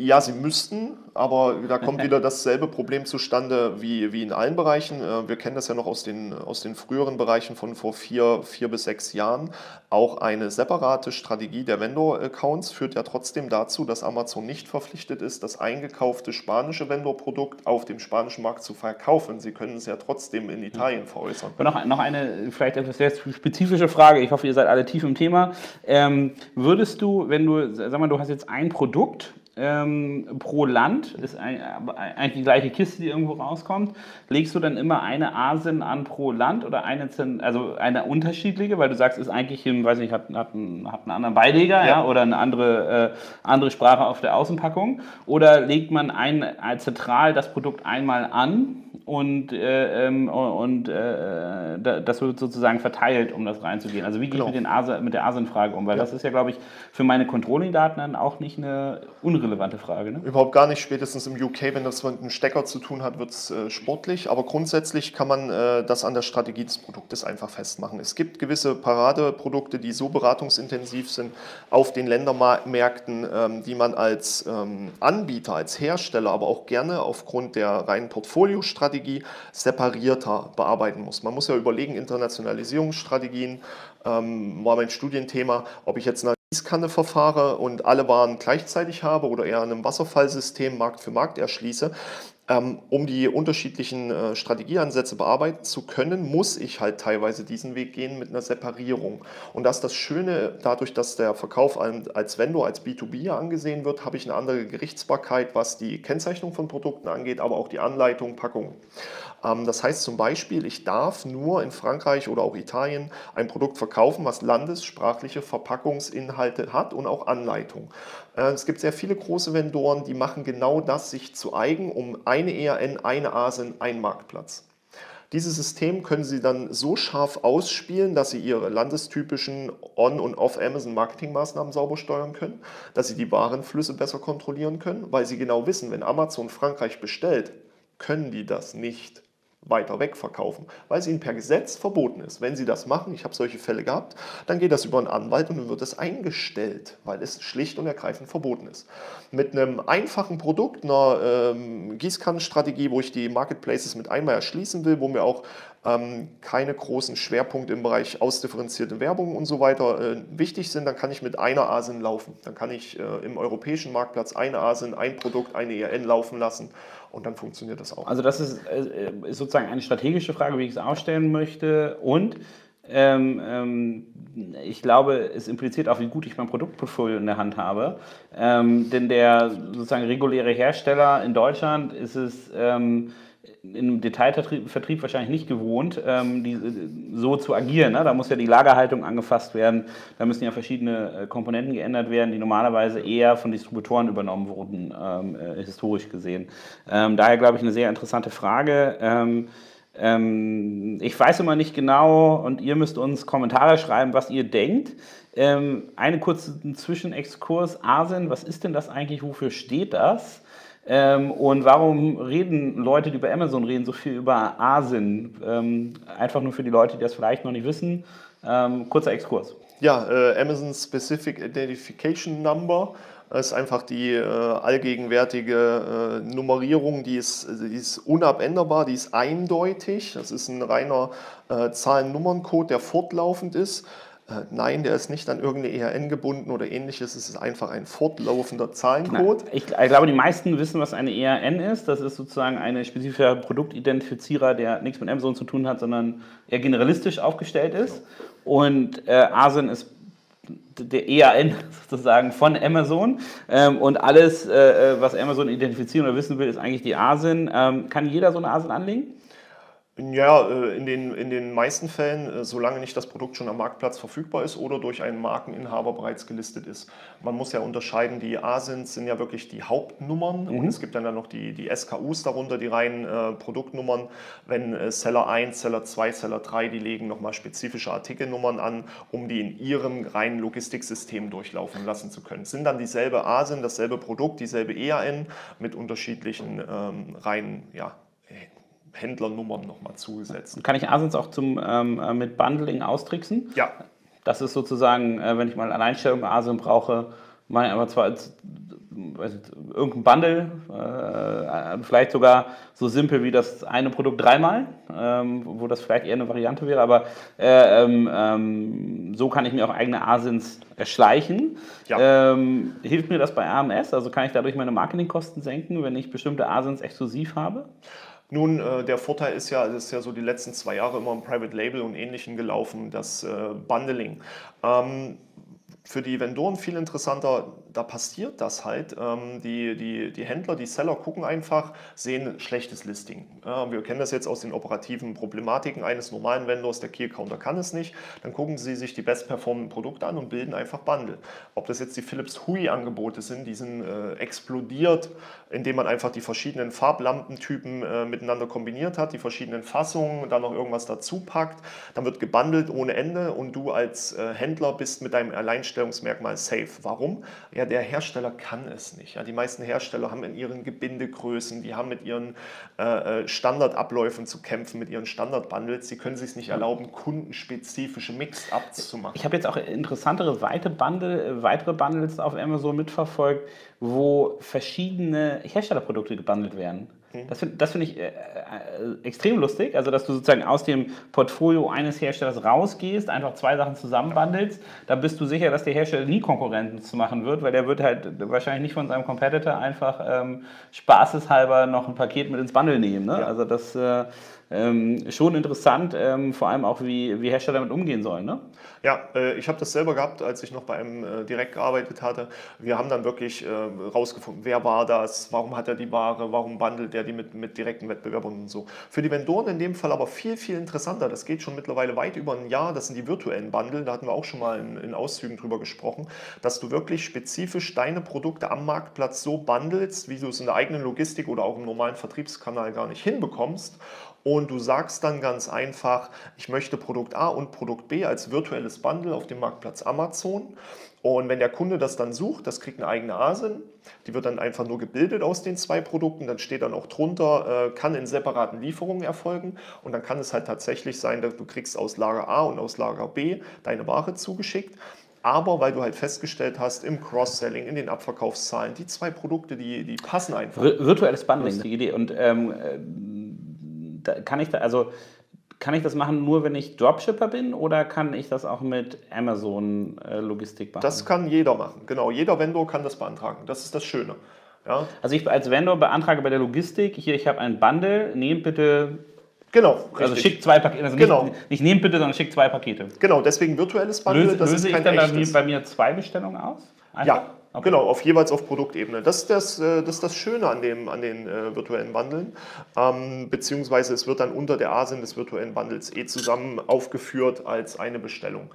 S2: Ja, sie müssten, aber da kommt wieder dasselbe Problem zustande wie, wie in allen Bereichen. Äh, wir kennen das ja noch aus den, aus den früheren Bereichen von vor vier, vier bis sechs Jahren. Auch eine separate Strategie der Vendor-Accounts führt ja trotzdem dazu, dass Amazon nicht verpflichtet ist, das eingekaufte spanische Vendor-Produkt auf dem spanischen Markt zu verkaufen. Sie können es ja trotzdem in Italien veräußern.
S1: Noch, noch eine vielleicht etwas sehr spezifische Frage. Ich hoffe, ihr seid alle tief im Thema. Ähm, würdest du, wenn du, sag mal, du hast jetzt ein Produkt ähm, pro Land, ist eigentlich die gleiche Kiste, die irgendwo rauskommt. Legst du dann immer eine ASIN an pro Land oder eine, also eine unterschiedliche, weil du sagst, ist eigentlich, im, weiß nicht, hat, hat, einen, hat einen anderen Beileger ja. ja oder eine andere, äh, andere Sprache auf der Außenpackung? Oder legt man ein, zentral das Produkt einmal an und, äh, ähm, und äh, das wird sozusagen verteilt, um das reinzugehen. Also wie gehe genau. ich mit, den ASIN, mit der ASIN-Frage um? Weil ja. das ist ja, glaube ich, für meine Controlling-Daten dann auch nicht eine unrelevante Frage. Ne?
S2: Überhaupt gar nicht. Spätestens im UK, wenn das mit einem Stecker zu tun hat, wird es äh, sportlich. Aber grundsätzlich kann man äh, das an der Strategie des Produktes einfach festmachen. Es gibt gewisse Paradeprodukte, die so beratungsintensiv sind auf den Ländermärkten, ähm, die man als ähm, Anbieter, als Hersteller, aber auch gerne aufgrund der reinen Portfoliostrategie Strategie separierter bearbeiten muss. Man muss ja überlegen, Internationalisierungsstrategien ähm, war mein Studienthema, ob ich jetzt eine Gießkanne verfahre und alle Waren gleichzeitig habe oder eher in einem Wasserfallsystem Markt für Markt erschließe. Ähm, um die unterschiedlichen äh, Strategieansätze bearbeiten zu können, muss ich halt teilweise diesen Weg gehen mit einer Separierung. Und das ist das Schöne, dadurch, dass der Verkauf als Vendor, als B2B angesehen wird, habe ich eine andere Gerichtsbarkeit, was die Kennzeichnung von Produkten angeht, aber auch die Anleitung, Packung. Ähm, das heißt zum Beispiel, ich darf nur in Frankreich oder auch Italien ein Produkt verkaufen, was landessprachliche Verpackungsinhalte hat und auch Anleitung. Äh, es gibt sehr viele große Vendoren, die machen genau das sich zu eigen, um eine ERN, eine ASIN, ein Marktplatz. Dieses System können Sie dann so scharf ausspielen, dass Sie Ihre landestypischen On- und Off-Amazon-Marketingmaßnahmen sauber steuern können, dass Sie die Warenflüsse besser kontrollieren können, weil Sie genau wissen, wenn Amazon Frankreich bestellt, können die das nicht weiter weg verkaufen, weil es ihnen per Gesetz verboten ist. Wenn sie das machen, ich habe solche Fälle gehabt, dann geht das über einen Anwalt und dann wird es eingestellt, weil es schlicht und ergreifend verboten ist. Mit einem einfachen Produkt, einer ähm, Gießkannenstrategie, wo ich die Marketplaces mit einmal erschließen will, wo mir auch ähm, keine großen Schwerpunkte im Bereich ausdifferenzierte Werbung und so weiter äh, wichtig sind, dann kann ich mit einer ASIN laufen. Dann kann ich äh, im europäischen Marktplatz eine ASIN, ein Produkt, eine ERN laufen lassen und dann funktioniert das auch.
S1: Also das ist, äh, ist sozusagen eine strategische Frage, wie ich es aufstellen möchte. Und ähm, ähm, ich glaube, es impliziert auch, wie gut ich mein Produktportfolio in der Hand habe. Ähm, denn der sozusagen reguläre Hersteller in Deutschland ist es ähm, im Detailvertrieb wahrscheinlich nicht gewohnt, ähm, die, so zu agieren. Ne? Da muss ja die Lagerhaltung angefasst werden, da müssen ja verschiedene äh, Komponenten geändert werden, die normalerweise eher von Distributoren übernommen wurden, ähm, äh, historisch gesehen. Ähm, daher glaube ich eine sehr interessante Frage. Ähm, Ähm, ich weiß immer nicht genau und ihr müsst uns Kommentare schreiben, was ihr denkt. Ähm, eine kurze Zwischenexkurs. ASIN, was ist denn das eigentlich? Wofür steht das? Ähm, und warum reden Leute, die über Amazon reden, so viel über ASIN? Ähm, einfach nur für die Leute, die das vielleicht noch nicht wissen. Ähm, kurzer Exkurs.
S2: Ja, äh, Amazon Specific Identification Number ist einfach die äh, allgegenwärtige äh, Nummerierung, die ist, die ist unabänderbar, die ist eindeutig. Das ist ein reiner äh, Zahlen-Nummern-Code, der fortlaufend ist. Äh, nein, der ist nicht an irgendeine ERN gebunden oder ähnliches. Es ist einfach ein fortlaufender Zahlencode.
S1: Ich, ich, glaube, die meisten wissen, was eine ERN ist. Das ist sozusagen ein spezifischer Produktidentifizierer, der nichts mit Amazon zu tun hat, sondern eher generalistisch aufgestellt ist. Genau. Und äh, ASIN ist der EAN *laughs* sozusagen von Amazon ähm, und alles, äh, äh, was Amazon identifizieren oder wissen will, ist eigentlich die ASIN. Ähm, kann jeder so eine ASIN anlegen?
S2: Ja, äh, in den, in den meisten Fällen, äh, solange nicht das Produkt schon am Marktplatz verfügbar ist oder durch einen Markeninhaber bereits gelistet ist. Man muss ja unterscheiden, die ASINs sind ja wirklich die Hauptnummern mhm. und es gibt dann, dann noch die, die SKUs darunter, die reinen äh, Produktnummern. Wenn äh, Seller 1, Seller 2, Seller 3, die legen nochmal spezifische Artikelnummern an, um die in ihrem reinen Logistiksystem durchlaufen lassen zu können. Es sind dann dieselbe ASIN, dasselbe Produkt, dieselbe EAN mit unterschiedlichen ähm, reinen ja, Händlernummern nochmal zugesetzt.
S1: Kann ich Asins auch zum, ähm, äh, mit Bundling austricksen?
S2: Ja.
S1: Das ist sozusagen, äh, wenn ich mal Alleinstellung Asien brauche, meine aber zwar als irgendein Bundle, äh, vielleicht sogar so simpel wie das eine Produkt dreimal, ähm, wo das vielleicht eher eine Variante wäre, aber äh, ähm, ähm, so kann ich mir auch eigene Asins erschleichen. Ja. Ähm, hilft mir das bei AMS? Also kann ich dadurch meine Marketingkosten senken, wenn ich bestimmte Asins exklusiv habe?
S2: Nun, äh, der Vorteil ist ja, es ist ja so die letzten zwei Jahre immer im Private Label und Ähnlichem gelaufen, das äh, Bundling. Ähm, für die Vendoren viel interessanter, da passiert das halt. Ähm, die, die, die Händler, die Seller gucken einfach, sehen schlechtes Listing. Wir kennen das jetzt aus den operativen Problematiken eines normalen Vendors, der Key Counter kann es nicht. Dann gucken sie sich die bestperformenden Produkte an und bilden einfach Bundle. Ob das jetzt die Philips Hui Angebote sind, die sind äh, explodiert, indem man einfach die verschiedenen Farblampentypen äh, miteinander kombiniert hat, die verschiedenen Fassungen, dann noch irgendwas dazu packt. Dann wird gebundelt ohne Ende und du als äh, Händler bist mit deinem Alleinstellungsmerkmal Alleinstellungsmerkmal safe. Warum? Ja, der Hersteller kann es nicht. Ja, die meisten Hersteller haben in ihren Gebindegrößen, die haben mit ihren äh, äh Standardabläufen zu kämpfen, mit ihren Standardbundles. Sie können sich nicht erlauben, kundenspezifische Mix-Ups zu machen.
S1: Ich habe jetzt auch interessantere weitere, Bundle, weitere Bundles auf Amazon mitverfolgt, wo verschiedene Herstellerprodukte gebundelt werden. Das finde find ich äh, äh, extrem lustig, also dass du sozusagen aus dem Portfolio eines Herstellers rausgehst, einfach zwei Sachen zusammenbandelst, da bist du sicher, dass der Hersteller nie Konkurrenz machen wird, weil der wird halt wahrscheinlich nicht von seinem Competitor einfach ähm, spaßeshalber noch ein Paket mit ins Bundle nehmen. Ne? Ja. Also das äh, ähm, schon interessant, ähm, vor allem auch, wie, wie Hersteller damit umgehen sollen. Ne?
S2: Ja, äh, ich habe das selber gehabt, als ich noch bei einem äh, direkt gearbeitet hatte. Wir haben dann wirklich äh, rausgefunden, wer war das, warum hat er die Ware, warum bundelt er die mit, mit direkten Wettbewerbern und so. Für die Vendoren in dem Fall aber viel, viel interessanter. Das geht schon mittlerweile weit über ein Jahr. Das sind die virtuellen Bundle. Da hatten wir auch schon mal in, in Auszügen drüber gesprochen, dass du wirklich spezifisch deine Produkte am Marktplatz so bundelst, wie du es in der eigenen Logistik oder auch im normalen Vertriebskanal gar nicht hinbekommst und du sagst dann ganz einfach, ich möchte Produkt A und Produkt B als virtuelles Bundle auf dem Marktplatz Amazon. Und wenn der Kunde das dann sucht, das kriegt eine eigene ASIN, die wird dann einfach nur gebildet aus den zwei Produkten, dann steht dann auch drunter, äh, kann in separaten Lieferungen erfolgen und dann kann es halt tatsächlich sein, dass du kriegst aus Lager A und aus Lager B deine Ware zugeschickt. Aber weil du halt festgestellt hast, im Cross-Selling, in den Abverkaufszahlen, die zwei Produkte, die, die passen einfach.
S1: Virtuelles Bundling, die Idee. Und ähm, kann ich da, also kann ich das machen nur, wenn ich Dropshipper bin oder kann ich das auch mit Amazon äh, Logistik
S2: machen? Das kann jeder machen, genau. Jeder Vendor kann das beantragen. Das ist das Schöne.
S1: Ja. Also ich als Vendor beantrage bei der Logistik, hier, ich habe ein Bundle, nehmt bitte
S2: Genau.
S1: Richtig. Also schickt zwei Pakete. Also genau. Nicht, nicht nehmt bitte, sondern schickt zwei Pakete.
S2: Genau, deswegen virtuelles
S1: Bundle. Löse, das löse ist kein ich dann echtes. bei mir zwei Bestellungen aus?
S2: Einfach? Ja, Okay. Genau, auf jeweils auf Produktebene. Das ist das, äh, das, ist das Schöne an, dem, an den äh, virtuellen Bundeln. Ähm, beziehungsweise es wird dann unter der ASIN des virtuellen Bundles eh zusammen aufgeführt als eine Bestellung.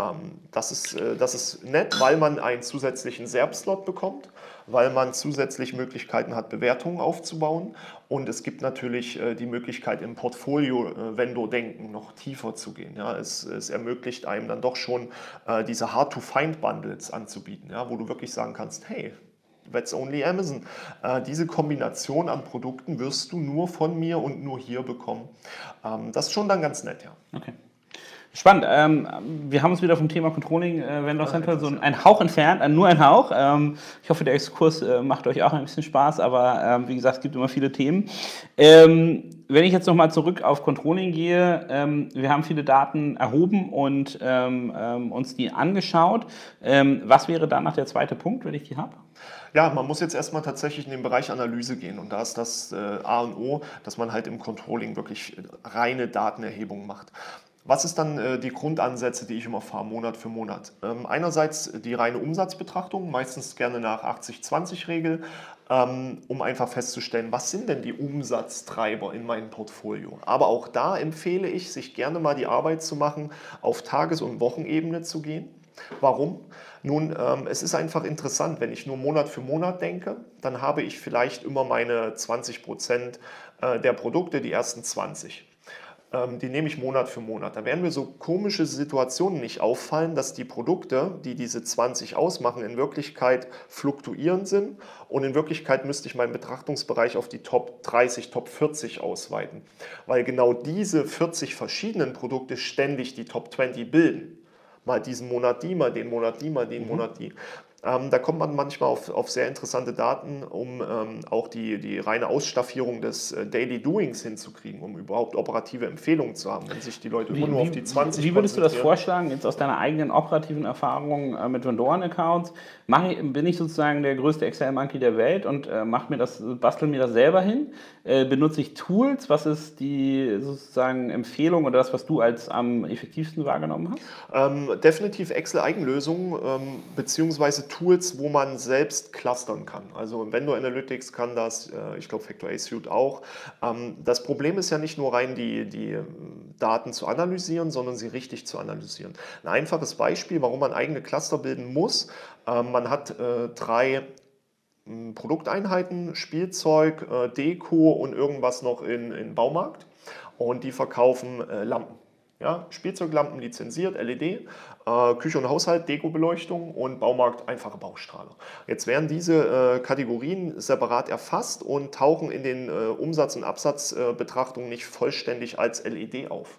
S2: Ähm, das, ist, äh, das ist nett, weil man einen zusätzlichen SERP-Slot bekommt. Weil man zusätzlich Möglichkeiten hat, Bewertungen aufzubauen. Und es gibt natürlich äh, die Möglichkeit, im Portfolio-Vendor-Denken noch tiefer zu gehen. Ja, es, es, ermöglicht einem dann doch schon, äh, diese Hard-to-Find-Bundles anzubieten, ja, wo du wirklich sagen kannst, hey, That's only Amazon. Äh, diese Kombination an Produkten wirst du nur von mir und nur hier bekommen. Ähm, das ist schon dann ganz nett, ja.
S1: Okay. Spannend. Ähm, wir haben uns wieder vom Thema Controlling äh, Vendor Center so ein Hauch entfernt, äh, nur ein Hauch. Ähm, ich hoffe, der Exkurs äh, macht euch auch ein bisschen Spaß, aber ähm, wie gesagt, es gibt immer viele Themen. Ähm, wenn ich jetzt nochmal zurück auf Controlling gehe, ähm, wir haben viele Daten erhoben und ähm, uns die angeschaut. was wäre dann noch der zweite Punkt, wenn ich die habe?
S2: Ja, man muss jetzt erstmal tatsächlich in den Bereich Analyse gehen und da ist das äh, A und O, dass man halt im Controlling wirklich reine Datenerhebung macht. Was ist dann äh, die Grundansätze, die ich immer fahre, Monat für Monat? Ähm, einerseits die reine Umsatzbetrachtung, meistens gerne nach 80-20-Regel, ähm, um einfach festzustellen, was sind denn die Umsatztreiber in meinem Portfolio. Aber auch da empfehle ich, sich gerne mal die Arbeit zu machen, auf Tages- und Wochenebene zu gehen. Warum? Nun, ähm, es ist einfach interessant, wenn ich nur Monat für Monat denke, dann habe ich vielleicht immer meine 20 Prozent äh, der Produkte, die ersten 20 ähm, die nehme ich Monat für Monat. Da werden mir so komische Situationen nicht auffallen, dass die Produkte, die diese 20 ausmachen, in Wirklichkeit fluktuierend sind und in Wirklichkeit müsste ich meinen Betrachtungsbereich auf die Top 30, Top 40 ausweiten, weil genau diese 40 verschiedenen Produkte ständig die Top 20 bilden. Mal diesen Monat die, mal den Monat die, mal den mhm. Monat die. Ähm, da kommt man manchmal auf, auf sehr interessante Daten, um ähm, auch die, die reine Ausstaffierung des äh, Daily Doings hinzukriegen, um überhaupt operative Empfehlungen zu haben, wenn sich die Leute immer nur auf die 20
S1: Wie würdest du das vorschlagen, jetzt aus deiner eigenen operativen Erfahrung äh, mit Vendoren-Accounts? Bin ich sozusagen der größte Excel-Monkey der Welt und äh, mach mir das, bastel mir das selber hin? Äh, benutze ich Tools? Was ist die sozusagen Empfehlung oder das, was du als am effektivsten wahrgenommen hast?
S2: Ähm, definitiv Excel-Eigenlösungen, ähm, beziehungsweise Tools, wo man selbst clustern kann. Also Vendor Analytics kann das, äh, ich glaube Factor A Suite auch. Ähm, das Problem ist ja nicht nur rein die, die ähm, Daten zu analysieren, sondern sie richtig zu analysieren. Ein einfaches Beispiel, warum man eigene Cluster bilden muss. Ähm, man hat äh, drei hm, Produkteinheiten, Spielzeug, äh, Deko und irgendwas noch in, in Baumarkt. Und die verkaufen Lampen. Ja, Spielzeuglampen lizenziert, LED, äh, Küche und Haushalt, Dekobeleuchtung und Baumarkt einfache Baustrahler. Jetzt werden diese äh, Kategorien separat erfasst und tauchen in den äh, Umsatz- und Absatzbetrachtungen nicht vollständig als LED auf.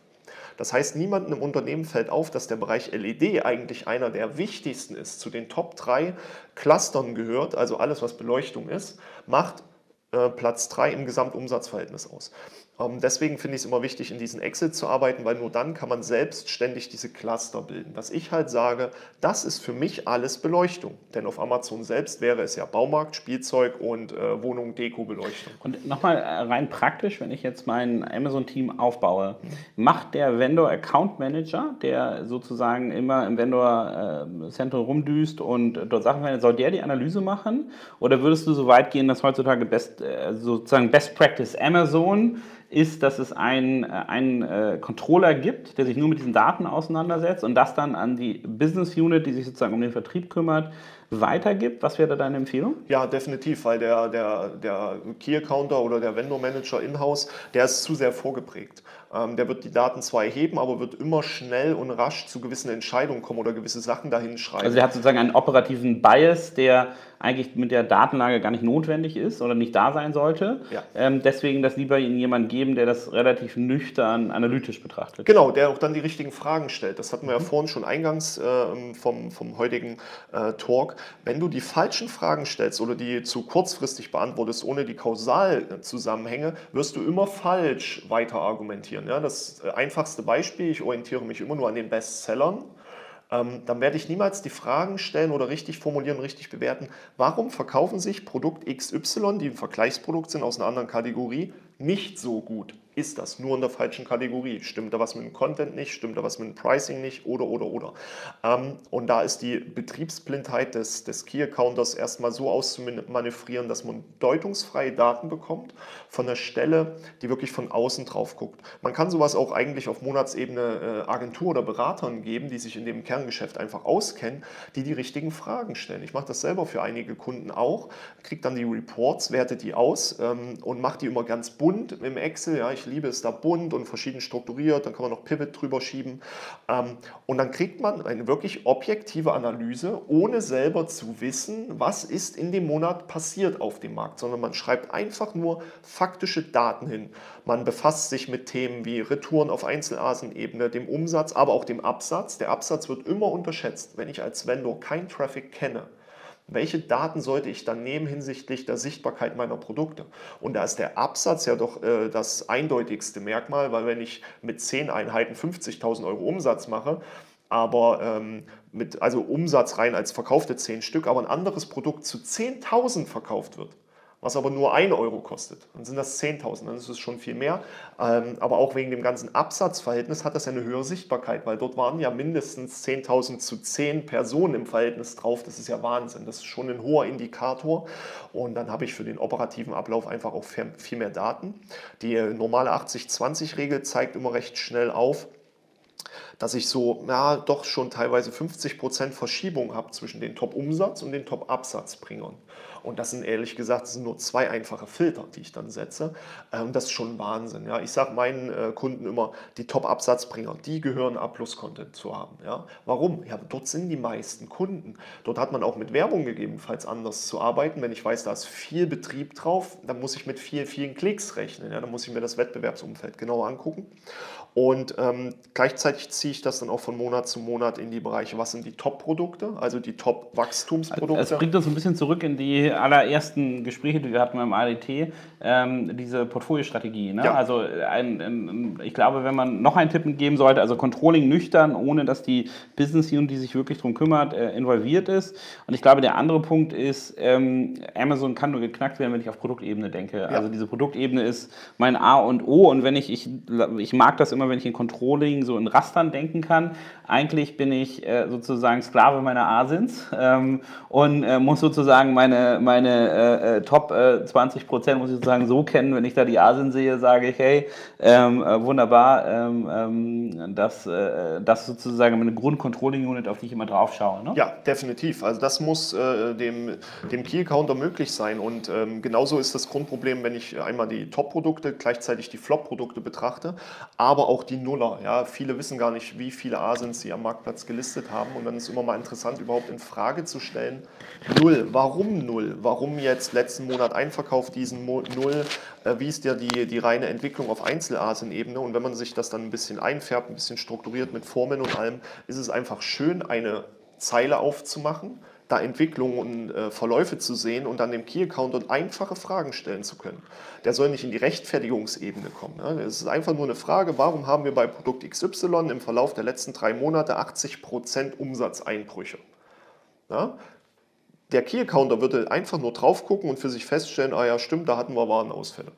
S2: Das heißt, niemandem im Unternehmen fällt auf, dass der Bereich LED eigentlich einer der wichtigsten ist, zu den Top 3 Clustern gehört, also alles, was Beleuchtung ist, macht äh, Platz 3 im Gesamtumsatzverhältnis aus. Ähm, deswegen finde ich es immer wichtig, in diesen Excel zu arbeiten, weil nur dann kann man selbstständig diese Cluster bilden. Was ich halt sage, das ist für mich alles Beleuchtung. Denn auf Amazon selbst wäre es ja Baumarkt, Spielzeug und äh, Wohnung, Deko, Beleuchtung.
S1: Und nochmal äh, rein praktisch, wenn ich jetzt mein Amazon-Team aufbaue, macht der Vendor Account Manager, der sozusagen immer im Vendor äh, Center rumdüst und dort Sachen findet, soll der die Analyse machen? Oder würdest du so weit gehen, dass heutzutage best, äh, sozusagen Best Practice Amazon ist, dass es einen, äh, einen äh, Controller gibt, der sich nur mit diesen Daten auseinandersetzt und das dann an die Business Unit, die sich sozusagen um den Vertrieb kümmert, weitergibt. Was wäre deine Empfehlung?
S2: Ja, definitiv, weil der, der, der Key Accounter oder der Vendor Manager in-house, der ist zu sehr vorgeprägt. Ähm, der wird die Daten zwar erheben, aber wird immer schnell und rasch zu gewissen Entscheidungen kommen oder gewisse Sachen dahin schreiben.
S1: Also der hat sozusagen einen operativen Bias, der eigentlich mit der Datenlage gar nicht notwendig ist oder nicht da sein sollte. Ja. Ähm, deswegen das lieber Ihnen jemand geben, der das relativ nüchtern analytisch betrachtet.
S2: Genau, der auch dann die richtigen Fragen stellt. Das hatten wir mhm. ja vorhin schon eingangs äh, vom, vom heutigen äh, Talk. Wenn du die falschen Fragen stellst oder die zu kurzfristig beantwortest, ohne die Kausalzusammenhänge, wirst du immer falsch weiter argumentieren. Ja? Das äh, einfachste Beispiel, ich orientiere mich immer nur an den Bestsellern ähm, dann werde ich niemals die Fragen stellen oder richtig formulieren, richtig bewerten, warum verkaufen sich Produkt XY, die ein Vergleichsprodukt sind aus einer anderen Kategorie, nicht so gut. ist das nur in der falschen Kategorie? Stimmt da was mit dem Content nicht? Stimmt da was mit dem Pricing nicht? Oder, oder, oder. Ähm, und da ist die Betriebsblindheit des, des Key-Accounters erstmal so auszumanövrieren, dass man deutungsfreie Daten bekommt von der Stelle, die wirklich von außen drauf guckt. Man kann sowas auch eigentlich auf Monatsebene äh, Agentur oder Beratern geben, die sich in dem Kerngeschäft einfach auskennen, die die richtigen Fragen stellen. Ich mache das selber für einige Kunden auch, kriege dann die Reports, werte die aus ähm, und mache die immer ganz bunt im Excel. Ja, ich liebe es da bunt und verschieden strukturiert, dann kann man noch Pivot drüber schieben. Ähm, und dann kriegt man eine wirklich objektive Analyse, ohne selber zu wissen, was ist in dem Monat passiert auf dem Markt, sondern man schreibt einfach nur faktische Daten hin. Man befasst sich mit Themen wie Retouren auf Einzelasenebene, dem Umsatz, aber auch dem Absatz. Der Absatz wird immer unterschätzt. Wenn ich als Vendor kein Traffic kenne, welche Daten sollte ich dann nehmen hinsichtlich der Sichtbarkeit meiner Produkte? Und da ist der Absatz ja doch äh, das eindeutigste Merkmal, weil wenn ich mit 10 Einheiten 50.000 Euro Umsatz mache, aber ähm, mit, also Umsatz rein als verkaufte 10 Stück, aber ein anderes Produkt zu 10.000 verkauft wird, was aber nur 1 Euro kostet. Dann sind das 10.000, dann ist es schon viel mehr. Ähm, aber auch wegen dem ganzen Absatzverhältnis hat das eine höhere Sichtbarkeit, weil dort waren ja mindestens 10.000 zu 10 Personen im Verhältnis drauf. Das ist ja Wahnsinn. Das ist schon ein hoher Indikator. Und dann habe ich für den operativen Ablauf einfach auch viel mehr Daten. Die normale 80-20-Regel zeigt immer recht schnell auf, dass ich so, ja, doch schon teilweise 50% Verschiebung habe zwischen den Top-Umsatz und den Top-Absatzbringern. Und das sind ehrlich gesagt sind nur zwei einfache Filter, die ich dann setze. Ähm, das ist schon Wahnsinn. Ja. Ich sage meinen äh, Kunden immer, die Top-Absatzbringer, die gehören A-Plus-Content zu haben. Ja. Warum? Ja, dort sind die meisten Kunden. Dort hat man auch mit Werbung gegebenenfalls anders zu arbeiten. Wenn ich weiß, da ist viel Betrieb drauf, dann muss ich mit viel, vielen Klicks rechnen. Ja. Dann muss ich mir das Wettbewerbsumfeld genauer angucken. Und ähm, gleichzeitig ziehe ich das dann auch von Monat zu Monat in die Bereiche, was sind die Top-Produkte, also die Top-Wachstumsprodukte.
S1: Es bringt uns ein bisschen zurück in die allerersten Gespräche, die wir hatten beim ADT, ähm, diese Portfoliostrategie. Ne? Ja. Also ein, ein, ich glaube, wenn man noch einen Tipp geben sollte, also Controlling nüchtern, ohne dass die Business Unit, die sich wirklich darum kümmert, äh, involviert ist. Und ich glaube, der andere Punkt ist, ähm, Amazon kann nur geknackt werden, wenn ich auf Produktebene denke. Ja. Also diese Produktebene ist mein A und O und wenn ich, ich, ich mag das immer wenn ich in Controlling so in Rastern denken kann. Eigentlich bin ich äh, sozusagen Sklave meiner Asins ähm, und äh, muss sozusagen meine, meine äh, äh Top 20 äh, Prozent muss ich sozusagen so kennen, wenn ich da die Asins sehe, sage ich, hey, ähm, äh, wunderbar, ähm, ähm das, das ist sozusagen meine Grund-Controlling-Unit, auf die ich immer drauf schaue. Ne?
S2: Ja, definitiv. Also das muss dem, dem Key-Counter möglich sein und ähm, genauso ist das Grundproblem, wenn ich einmal die Top-Produkte, gleichzeitig die Flop-Produkte betrachte, aber auch auch die Nuller. Ja, viele wissen gar nicht, wie viele Asins sie am Marktplatz gelistet haben. Und dann ist immer mal interessant, überhaupt in Frage zu stellen, Null, warum Null? Warum jetzt letzten Monat ein Verkauf, diesen Null? Äh, wie ist ja die, die reine Entwicklung auf Einzelasen-Ebene? Und wenn man sich das dann ein bisschen einfärbt, ein bisschen strukturiert mit Formeln und allem, ist es einfach schön, eine Zeile aufzumachen da Entwicklungen und äh, Verläufe zu sehen und dann dem Key-Account und einfache Fragen stellen zu können. Der soll nicht in die Rechtfertigungsebene kommen. Ne? Es ist einfach nur eine Frage, warum haben wir bei Produkt XY im Verlauf der letzten drei Monate 80% Umsatzeinbrüche? Ja? Der Key-Accounter würde einfach nur drauf gucken und für sich feststellen, ah ja, stimmt, da hatten wir Warenausfälle.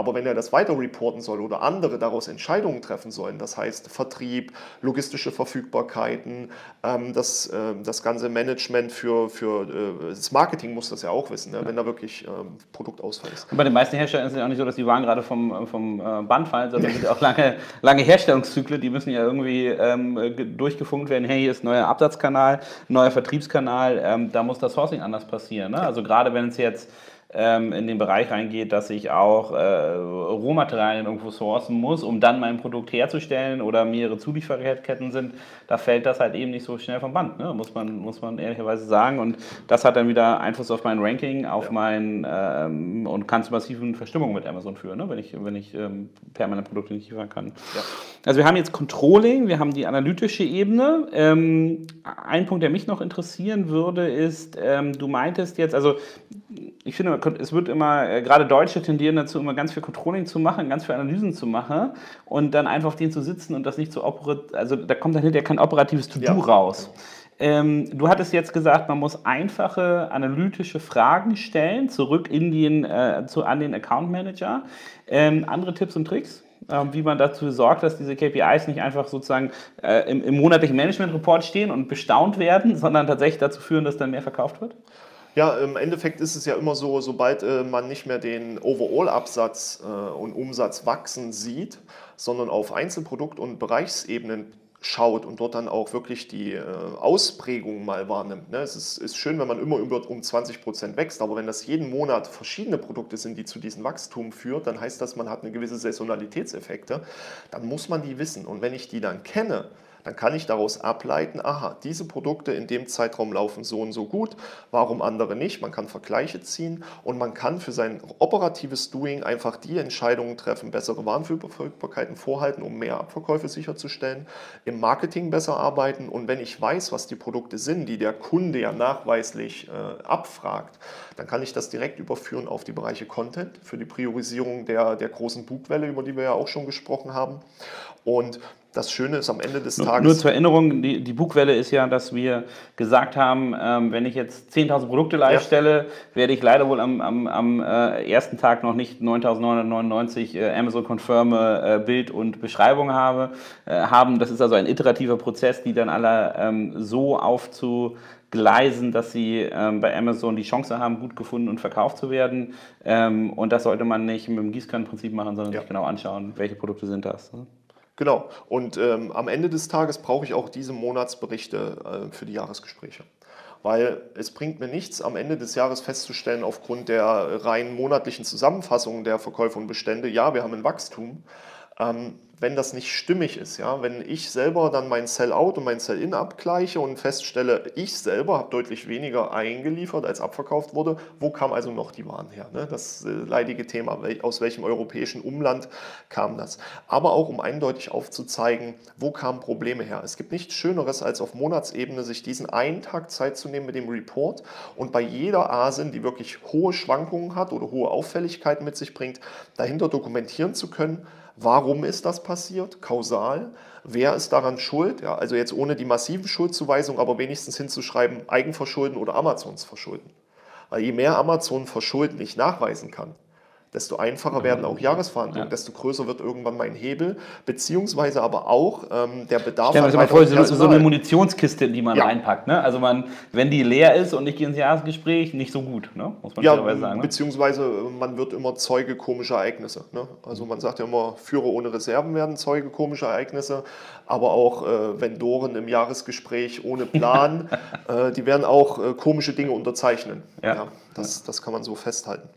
S2: Aber wenn er das weiter reporten soll oder andere daraus Entscheidungen treffen sollen, das heißt Vertrieb, logistische Verfügbarkeiten, ähm, das, äh, das ganze Management für, für äh, das Marketing muss das ja auch wissen, ne, wenn da wirklich ähm, Produktausfall ist.
S1: Und bei den meisten Herstellern ist es ja auch nicht so, dass die Waren gerade vom, vom äh, Band fallen, sondern es sind ja auch lange, *laughs* lange Herstellungszyklen, die müssen ja irgendwie ähm, durchgefunkt werden. Hey, hier ist ein neuer Absatzkanal, ein neuer Vertriebskanal, ähm, da muss das Sourcing anders passieren. Ne? Also gerade wenn es jetzt ähm, in den Bereich reingeht, dass ich auch äh, Rohmaterialien irgendwo sourcen muss, um dann mein Produkt herzustellen oder mehrere Zulieferketten sind, da fällt das halt eben nicht so schnell vom Band, ne? muss, man, muss man ehrlicherweise sagen. Und das hat dann wieder Einfluss auf mein Ranking, auf ja. mein ähm, und kann zu massiven Verstimmungen mit Amazon führen, ne? wenn ich, wenn ich ähm, permanent Produkte nicht liefern kann. Ja. Also wir haben jetzt Controlling, wir haben die analytische Ebene. Ähm, ein Punkt, der mich noch interessieren würde, ist, ähm, du meintest jetzt, also ich finde, es wird immer, äh, gerade Deutsche tendieren dazu, immer ganz viel Controlling zu machen, ganz viel Analysen zu machen und dann einfach auf denen zu sitzen und das nicht zu operiert, also da kommt dann hinterher kein operatives To-Do ja. raus. Ähm, du hattest jetzt gesagt, man muss einfache analytische Fragen stellen, zurück in den, äh, zu, an den Account Manager. Ähm, andere Tipps und Tricks? Ähm, wie man dazu sorgt, dass diese KPIs nicht einfach sozusagen äh, im, monatlichen Management-Report stehen und bestaunt werden, sondern tatsächlich dazu führen, dass dann mehr verkauft wird?
S2: Ja, im Endeffekt ist es ja immer so, sobald äh, man nicht mehr den Overall-Absatz äh, und Umsatz wachsen sieht, sondern auf Einzelprodukt- und Bereichsebenen schaut und dort dann auch wirklich die äh, Ausprägung mal wahrnimmt. Ne? Es ist, ist, schön, wenn man immer über, um 20 Prozent wächst, aber wenn das jeden Monat verschiedene Produkte sind, die zu diesem Wachstum führt, dann heißt das, man hat eine gewisse Saisonalitätseffekte. Dann muss man die wissen. Und wenn ich die dann kenne, dann kann ich daraus ableiten, aha, diese Produkte in dem Zeitraum laufen so und so gut, warum andere nicht. Man kann Vergleiche ziehen und man kann für sein operatives Doing einfach die Entscheidungen treffen, bessere Warenverfügbarkeiten vorhalten, um mehr Abverkäufe sicherzustellen, im Marketing besser arbeiten und wenn ich weiß, was die Produkte sind, die der Kunde ja nachweislich äh, abfragt, dann kann ich das direkt überführen auf die Bereiche Content für die Priorisierung der, der großen Bugwelle, über die wir ja auch schon gesprochen haben. Und das Schöne ist am Ende des Tages.
S1: Nur zur Erinnerung, die, die Bugwelle ist ja, dass wir gesagt haben, ähm, wenn ich jetzt 10.000 Produkte live stelle, ja. werde ich leider wohl am, am, am äh, ersten Tag noch nicht 9.999 äh, Amazon Confirme äh, Bild und Beschreibung habe, äh, haben. Das ist also ein iterativer Prozess, die dann alle ähm, so aufzugleisen, dass sie ähm, bei Amazon die Chance haben, gut gefunden und verkauft zu werden. Ähm, und das sollte man nicht mit dem Gießkannenprinzip machen, sondern ja. sich genau anschauen, welche Produkte sind das. Ne?
S2: Genau. Und ähm, am Ende des Tages brauche ich auch diese Monatsberichte äh, für die Jahresgespräche. Weil es bringt mir nichts, am Ende des Jahres festzustellen, aufgrund der rein monatlichen Zusammenfassung der Verkäufe und Bestände, ja, wir haben ein Wachstum. Ähm, wenn das nicht stimmig ist, ja, wenn ich selber dann mein Sell-out und mein Sell-in abgleiche und feststelle, ich selber habe deutlich weniger eingeliefert, als abverkauft wurde, wo kam also noch die Waren her? Ne? Das äh, leidige Thema, aus welchem europäischen Umland kam das? Aber auch um eindeutig aufzuzeigen, wo kamen Probleme her. Es gibt nichts Schöneres, als auf Monatsebene sich diesen einen Tag Zeit zu nehmen mit dem Report und bei jeder ASIN, die wirklich hohe Schwankungen hat oder hohe Auffälligkeiten mit sich bringt, dahinter dokumentieren zu können, Warum ist das passiert? Kausal. Wer ist daran schuld? Ja, also jetzt ohne die massiven Schuldzuweisungen, aber wenigstens hinzuschreiben, Eigenverschulden oder Amazons Verschulden. Weil je mehr Amazon Verschulden ich nachweisen kann, desto einfacher werden auch Jahresverhandlungen, ja. desto größer wird irgendwann mein Hebel, beziehungsweise aber auch ähm, der Bedarf
S1: wir mal vor, so, so, eine Munitionskiste, in die man ja. reinpackt. Ne? Also man, wenn die leer ist und ich gehe ins Jahresgespräch, nicht so gut, ne?
S2: muss man ja, sagen. Ne? Beziehungsweise äh, man wird immer Zeuge komischer Ereignisse. Ne? Also man sagt ja immer, Führer ohne Reserven werden Zeuge komischer Ereignisse, aber auch äh, Vendoren im Jahresgespräch ohne Plan, *laughs* äh, die werden auch äh, komische Dinge unterzeichnen. Ja. das, das kann man so festhalten.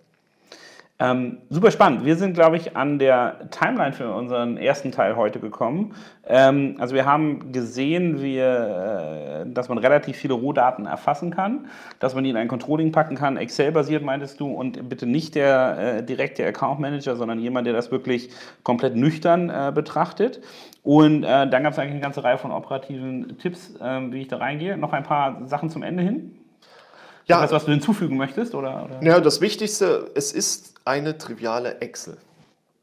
S1: Ähm, super spannend. Wir sind, glaube ich, an der Timeline für unseren ersten Teil heute gekommen. Ähm, also wir haben gesehen, wie, äh, dass man relativ viele Rohdaten erfassen kann, dass man die in ein Controlling packen kann, Excel-basiert meintest du, und bitte nicht der äh, direkte Account Manager, sondern jemand, der das wirklich komplett nüchtern äh, betrachtet. Und äh, dann gab es eigentlich eine ganze Reihe von operativen Tipps, ähm, wie ich da reingehe. Noch ein paar Sachen zum Ende hin. Ja, was, was du hinzufügen möchtest? Oder,
S2: oder? Ja, das Wichtigste, es ist eine triviale Excel.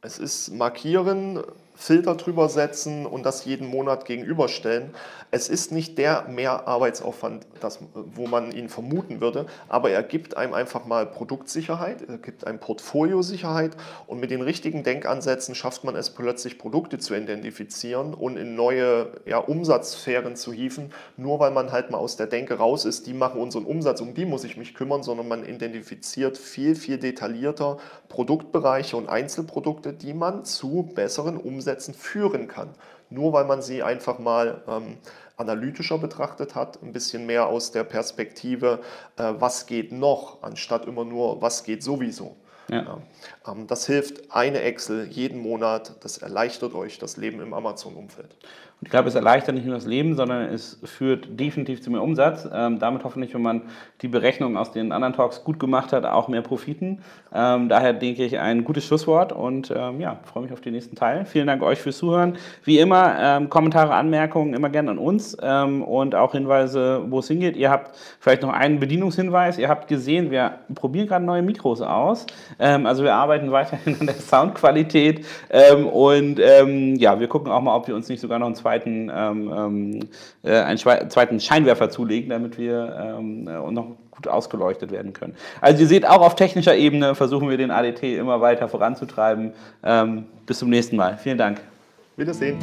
S2: Es ist Markieren, Filter drüber setzen und das jeden Monat gegenüberstellen. Es ist nicht der Mehrarbeitsaufwand, das, wo man ihn vermuten würde, aber er gibt einem einfach mal Produktsicherheit, er gibt einem Portfoliosicherheit und mit den richtigen Denkansätzen schafft man es plötzlich, Produkte zu identifizieren und in neue ja, Umsatzsphären zu hieven, nur weil man halt mal aus der Denke raus ist, die machen unseren Umsatz, um die muss ich mich kümmern, sondern man identifiziert viel, viel detaillierter Produktbereiche und Einzelprodukte, die man zu besseren Umsätzen führen kann nur weil man sie einfach mal ähm, analytischer betrachtet hat, ein bisschen mehr aus der Perspektive, äh, was geht noch, anstatt immer nur, was geht sowieso. Ja. Ähm, das hilft eine Excel jeden Monat, das erleichtert euch das Leben im Amazon-Umfeld.
S1: Und ich glaube, es erleichtert nicht nur das Leben, sondern es führt definitiv zu mehr Umsatz. Ähm, damit hoffentlich, wenn man die Berechnung aus den anderen Talks gut gemacht hat, auch mehr Profiten. Ähm, daher denke ich ein gutes Schlusswort und ähm, ja, freue mich auf den nächsten Teil. Vielen Dank euch fürs Zuhören. Wie immer, ähm, Kommentare, Anmerkungen immer gerne an uns ähm, und auch Hinweise, wo es hingeht. Ihr habt vielleicht noch einen Bedienungshinweis. Ihr habt gesehen, wir probieren gerade neue Mikros aus. Ähm, also wir arbeiten weiterhin an der Soundqualität und ja, wir gucken auch mal, ob wir uns nicht sogar noch ein zweites zweiten, ähm, ähm äh, einen zweiten Scheinwerfer zulegen, damit wir ähm, äh, noch gut ausgeleuchtet werden können. Also ihr seht, auch auf technischer Ebene versuchen wir den ADT immer weiter voranzutreiben. Ähm, bis zum nächsten Mal. Vielen Dank.
S2: Wiedersehen.